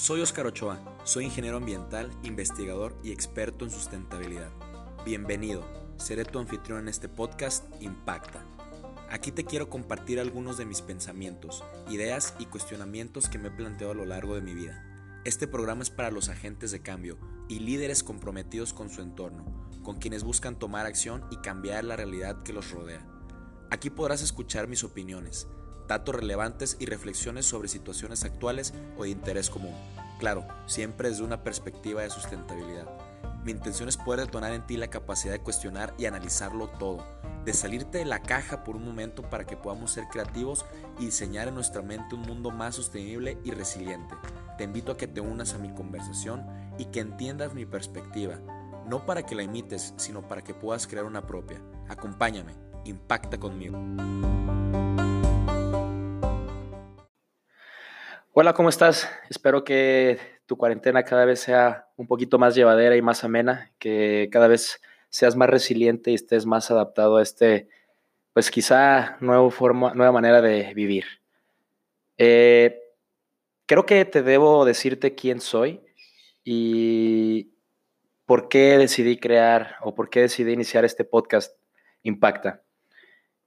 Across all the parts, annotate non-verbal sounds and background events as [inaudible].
Soy Oscar Ochoa, soy ingeniero ambiental, investigador y experto en sustentabilidad. Bienvenido, seré tu anfitrión en este podcast Impacta. Aquí te quiero compartir algunos de mis pensamientos, ideas y cuestionamientos que me he planteado a lo largo de mi vida. Este programa es para los agentes de cambio y líderes comprometidos con su entorno, con quienes buscan tomar acción y cambiar la realidad que los rodea. Aquí podrás escuchar mis opiniones, datos relevantes y reflexiones sobre situaciones actuales o de interés común. Claro, siempre desde una perspectiva de sustentabilidad. Mi intención es poder detonar en ti la capacidad de cuestionar y analizarlo todo, de salirte de la caja por un momento para que podamos ser creativos y diseñar en nuestra mente un mundo más sostenible y resiliente. Te invito a que te unas a mi conversación y que entiendas mi perspectiva, no para que la imites, sino para que puedas crear una propia. Acompáñame, impacta conmigo. Hola, ¿cómo estás? Espero que tu cuarentena cada vez sea un poquito más llevadera y más amena, que cada vez seas más resiliente y estés más adaptado a este, pues quizá nuevo forma, nueva manera de vivir. Eh, creo que te debo decirte quién soy y por qué decidí crear o por qué decidí iniciar este podcast Impacta.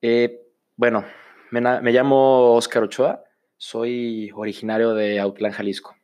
Eh, bueno, me, me llamo Oscar Ochoa soy originario de Autlán, Jalisco.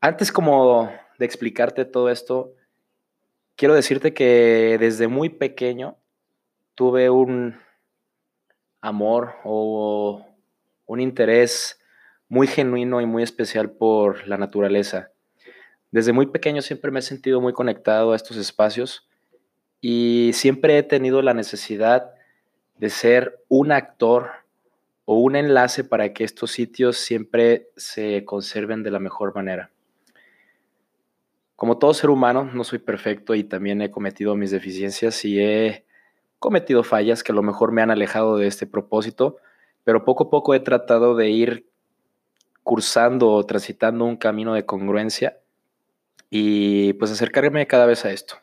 Antes como de explicarte todo esto, quiero decirte que desde muy pequeño tuve un amor o un interés muy genuino y muy especial por la naturaleza. Desde muy pequeño siempre me he sentido muy conectado a estos espacios y siempre he tenido la necesidad de ser un actor un enlace para que estos sitios siempre se conserven de la mejor manera. Como todo ser humano, no soy perfecto y también he cometido mis deficiencias y he cometido fallas que a lo mejor me han alejado de este propósito, pero poco a poco he tratado de ir cursando o transitando un camino de congruencia y pues acercarme cada vez a esto.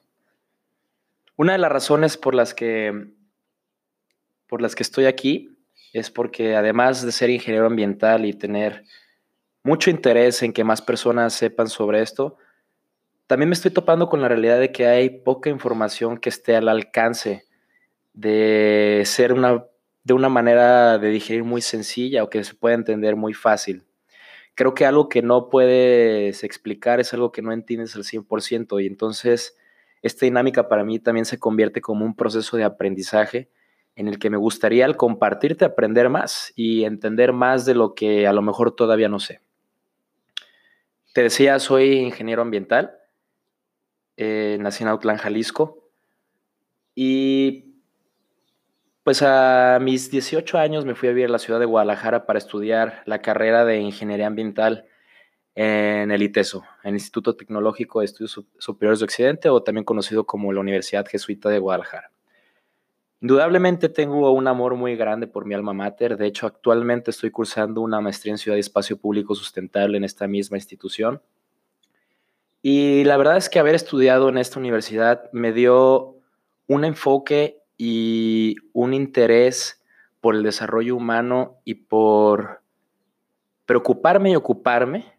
Una de las razones por las que por las que estoy aquí es porque además de ser ingeniero ambiental y tener mucho interés en que más personas sepan sobre esto, también me estoy topando con la realidad de que hay poca información que esté al alcance de ser una, de una manera de digerir muy sencilla o que se pueda entender muy fácil. Creo que algo que no puedes explicar es algo que no entiendes al 100% y entonces esta dinámica para mí también se convierte como un proceso de aprendizaje en el que me gustaría al compartirte aprender más y entender más de lo que a lo mejor todavía no sé. Te decía, soy ingeniero ambiental, eh, nací en Autlán, Jalisco, y pues a mis 18 años me fui a vivir a la ciudad de Guadalajara para estudiar la carrera de ingeniería ambiental en el ITESO, el Instituto Tecnológico de Estudios Superiores de Occidente, o también conocido como la Universidad Jesuita de Guadalajara. Indudablemente tengo un amor muy grande por mi alma mater. De hecho, actualmente estoy cursando una maestría en Ciudad y Espacio Público Sustentable en esta misma institución. Y la verdad es que haber estudiado en esta universidad me dio un enfoque y un interés por el desarrollo humano y por preocuparme y ocuparme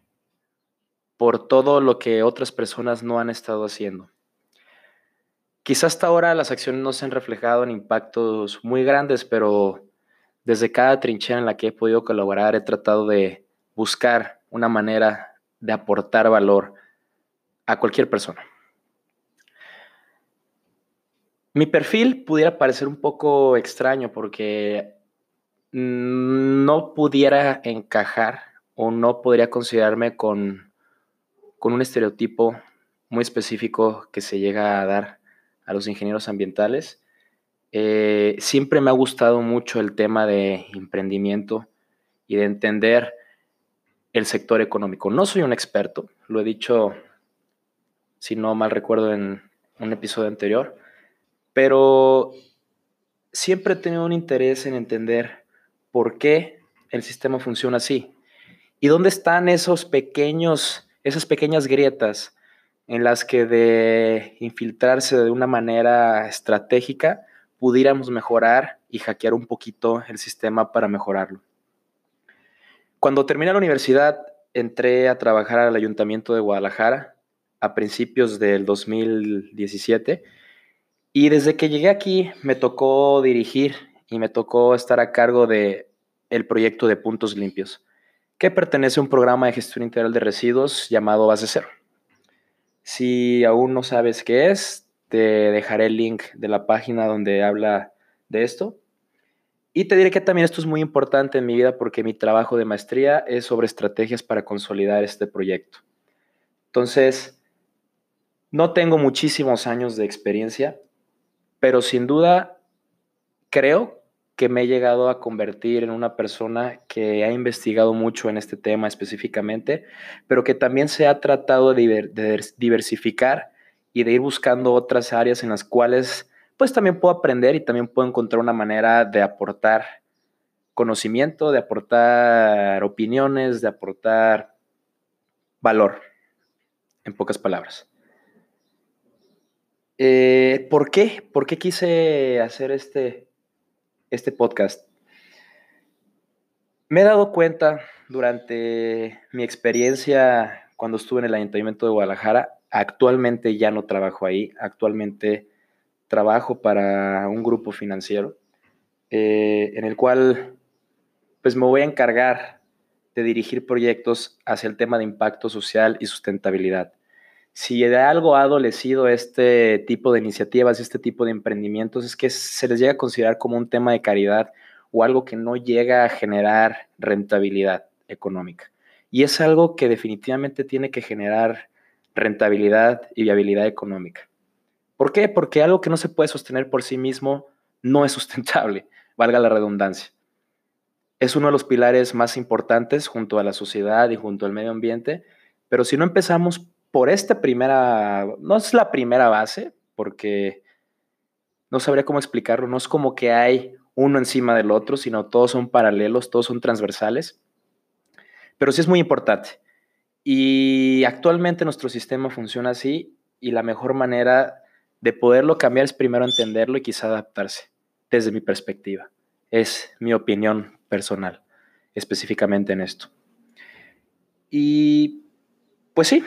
por todo lo que otras personas no han estado haciendo. Quizás hasta ahora las acciones no se han reflejado en impactos muy grandes, pero desde cada trinchera en la que he podido colaborar he tratado de buscar una manera de aportar valor a cualquier persona. Mi perfil pudiera parecer un poco extraño porque no pudiera encajar o no podría considerarme con, con un estereotipo muy específico que se llega a dar a los ingenieros ambientales. Eh, siempre me ha gustado mucho el tema de emprendimiento y de entender el sector económico. No soy un experto, lo he dicho, si no mal recuerdo, en un episodio anterior, pero siempre he tenido un interés en entender por qué el sistema funciona así y dónde están esos pequeños, esas pequeñas grietas en las que de infiltrarse de una manera estratégica pudiéramos mejorar y hackear un poquito el sistema para mejorarlo. Cuando terminé la universidad, entré a trabajar al Ayuntamiento de Guadalajara a principios del 2017 y desde que llegué aquí me tocó dirigir y me tocó estar a cargo de el proyecto de Puntos Limpios, que pertenece a un programa de gestión integral de residuos llamado Base Cero. Si aún no sabes qué es, te dejaré el link de la página donde habla de esto. Y te diré que también esto es muy importante en mi vida porque mi trabajo de maestría es sobre estrategias para consolidar este proyecto. Entonces, no tengo muchísimos años de experiencia, pero sin duda creo que me he llegado a convertir en una persona que ha investigado mucho en este tema específicamente, pero que también se ha tratado de, diversificar y de ir buscando otras áreas en las cuales pues también puedo aprender y también puedo encontrar una manera de aportar conocimiento, de aportar opiniones, de aportar valor, en pocas palabras. Eh, ¿Por qué? ¿Por qué quise hacer este, este podcast. Me he dado cuenta durante mi experiencia cuando estuve en el Ayuntamiento de Guadalajara, actualmente ya no trabajo ahí, actualmente trabajo para un grupo financiero eh, en el cual pues me voy a encargar de dirigir proyectos hacia el tema de impacto social y sustentabilidad. Si de algo ha adolecido este tipo de iniciativas, este tipo de emprendimientos, es que se les llega a considerar como un tema de caridad o algo que no llega a generar rentabilidad económica. Y es algo que definitivamente tiene que generar rentabilidad y viabilidad económica. ¿Por qué? Porque algo que no se puede sostener por sí mismo no es sustentable, [laughs] valga la redundancia. Es uno de los pilares más importantes junto a la sociedad y junto al medio ambiente, pero si no empezamos por esta primera, no es la primera base, porque no sabría cómo explicarlo, no es como que hay uno encima del otro, sino todos son paralelos, todos son transversales, pero sí es muy importante. Y actualmente nuestro sistema funciona así y la mejor manera de poderlo cambiar es primero entenderlo y quizá adaptarse, desde mi perspectiva. Es mi opinión personal, específicamente en esto. Y pues sí,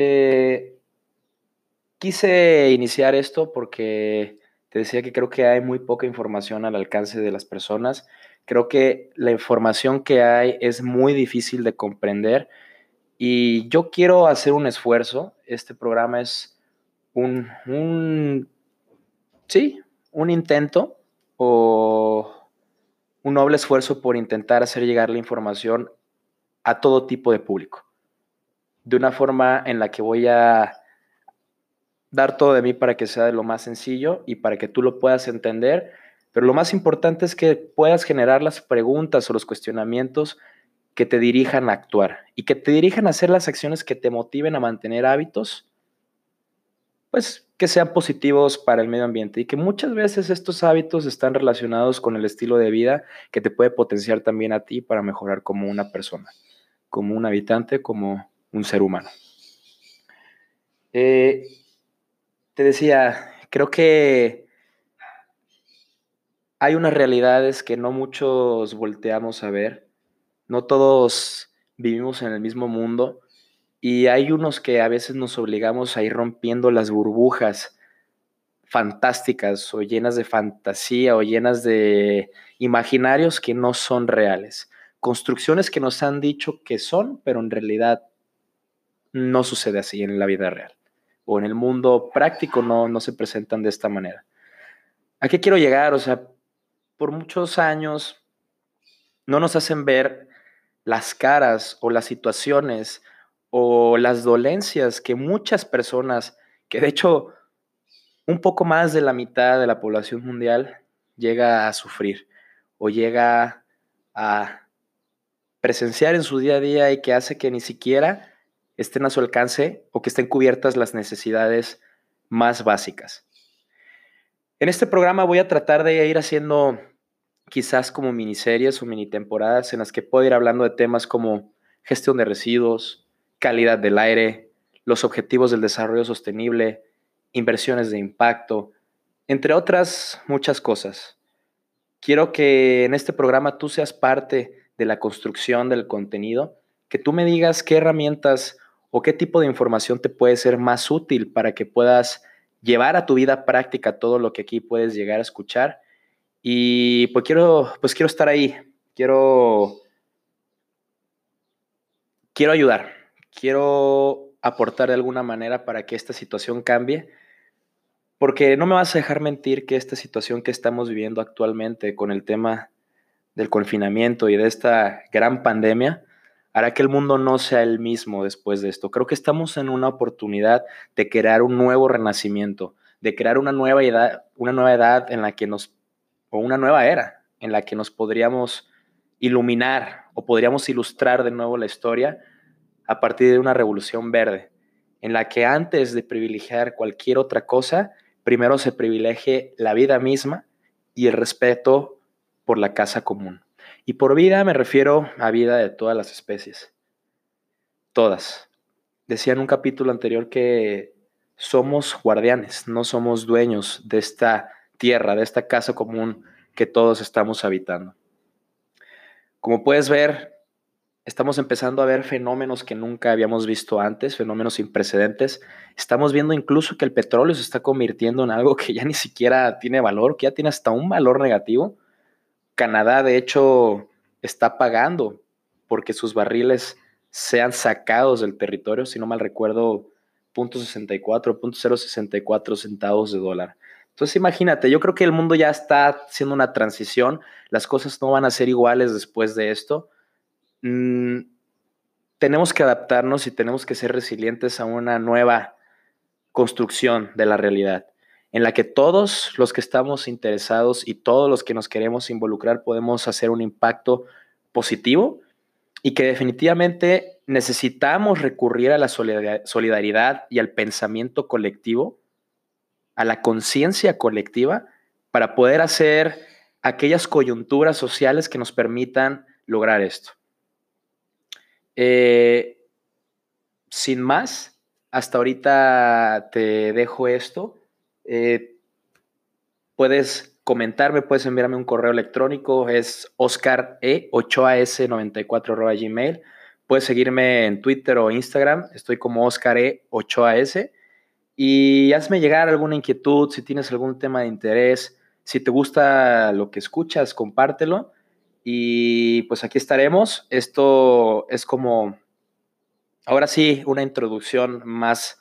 eh, quise iniciar esto porque te decía que creo que hay muy poca información al alcance de las personas. Creo que la información que hay es muy difícil de comprender y yo quiero hacer un esfuerzo. Este programa es un, un sí, un intento o un noble esfuerzo por intentar hacer llegar la información a todo tipo de público de una forma en la que voy a dar todo de mí para que sea de lo más sencillo y para que tú lo puedas entender. Pero lo más importante es que puedas generar las preguntas o los cuestionamientos que te dirijan a actuar y que te dirijan a hacer las acciones que te motiven a mantener hábitos, pues que sean positivos para el medio ambiente y que muchas veces estos hábitos están relacionados con el estilo de vida que te puede potenciar también a ti para mejorar como una persona, como un habitante, como un ser humano. Eh, te decía, creo que hay unas realidades que no muchos volteamos a ver. No todos vivimos en el mismo mundo y hay unos que a veces nos obligamos a ir rompiendo las burbujas fantásticas o llenas de fantasía o llenas de imaginarios que no son reales. Construcciones que nos han dicho que son, pero en realidad no sucede así en la vida real. O en el mundo práctico no, no se presentan de esta manera. ¿A qué quiero llegar? O sea, por muchos años no nos hacen ver las caras o las situaciones o las dolencias que muchas personas, que de hecho un poco más de la mitad de la población mundial llega a sufrir o llega a presenciar en su día a día y que hace que ni siquiera estén a su alcance o que estén cubiertas las necesidades más básicas. En este programa voy a tratar de ir haciendo quizás como miniseries o mini temporadas en las que puedo ir hablando de temas como gestión de residuos, calidad del aire, los objetivos del desarrollo sostenible, inversiones de impacto, entre otras muchas cosas. Quiero que en este programa tú seas parte de la construcción del contenido que tú me digas qué herramientas o qué tipo de información te puede ser más útil para que puedas llevar a tu vida práctica todo lo que aquí puedes llegar a escuchar. Y pues quiero, pues quiero estar ahí, quiero, quiero ayudar, quiero aportar de alguna manera para que esta situación cambie, porque no me vas a dejar mentir que esta situación que estamos viviendo actualmente con el tema del confinamiento y de esta gran pandemia, hará que el mundo no sea el mismo después de esto. Creo que estamos en una oportunidad de crear un nuevo renacimiento, de crear una nueva edad, una nueva edad en la que nos, o una nueva era en la que nos podríamos iluminar o podríamos ilustrar de nuevo la historia a partir de una revolución verde, en la que antes de privilegiar cualquier otra cosa, primero se privilegie la vida misma y el respeto por la casa común. Y por vida me refiero a vida de todas las especies. Todas. Decía en un capítulo anterior que somos guardianes, no somos dueños de esta tierra, de esta casa común que todos estamos habitando. Como puedes ver, estamos empezando a ver fenómenos que nunca habíamos visto antes, fenómenos sin precedentes. Estamos viendo incluso que el petróleo se está convirtiendo en algo que ya ni siquiera tiene valor, que ya tiene hasta un valor negativo. Canadá, de hecho, está pagando porque sus barriles sean sacados del territorio, si no mal recuerdo, .64, .064 centavos de dólar. Entonces imagínate, yo creo que el mundo ya está haciendo una transición, las cosas no van a ser iguales después de esto. Mm, tenemos que adaptarnos y tenemos que ser resilientes a una nueva construcción de la realidad en la que todos los que estamos interesados y todos los que nos queremos involucrar podemos hacer un impacto positivo y que definitivamente necesitamos recurrir a la solidaridad y al pensamiento colectivo, a la conciencia colectiva, para poder hacer aquellas coyunturas sociales que nos permitan lograr esto. Eh, sin más, hasta ahorita te dejo esto. Eh, puedes comentarme, puedes enviarme un correo electrónico, es oscar.e8as94 gmail. Puedes seguirme en Twitter o Instagram, estoy como oscar.e8as. Y hazme llegar alguna inquietud, si tienes algún tema de interés, si te gusta lo que escuchas, compártelo. Y pues aquí estaremos. Esto es como, ahora sí, una introducción más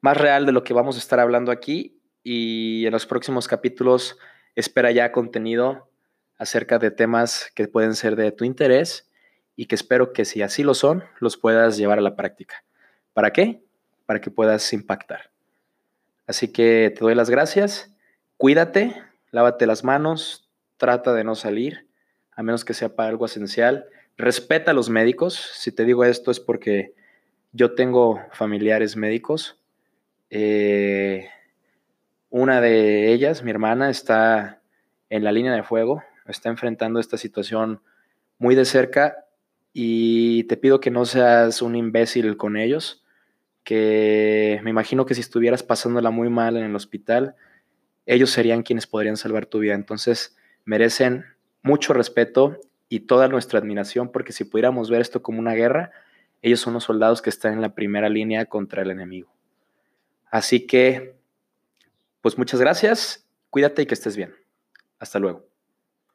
más real de lo que vamos a estar hablando aquí y en los próximos capítulos espera ya contenido acerca de temas que pueden ser de tu interés y que espero que si así lo son, los puedas llevar a la práctica. ¿Para qué? Para que puedas impactar. Así que te doy las gracias, cuídate, lávate las manos, trata de no salir, a menos que sea para algo esencial. Respeta a los médicos. Si te digo esto es porque yo tengo familiares médicos eh, una de ellas, mi hermana, está en la línea de fuego, está enfrentando esta situación muy de cerca y te pido que no seas un imbécil con ellos, que me imagino que si estuvieras pasándola muy mal en el hospital, ellos serían quienes podrían salvar tu vida. Entonces, merecen mucho respeto y toda nuestra admiración, porque si pudiéramos ver esto como una guerra, ellos son los soldados que están en la primera línea contra el enemigo. Así que, pues muchas gracias, cuídate y que estés bien. Hasta luego.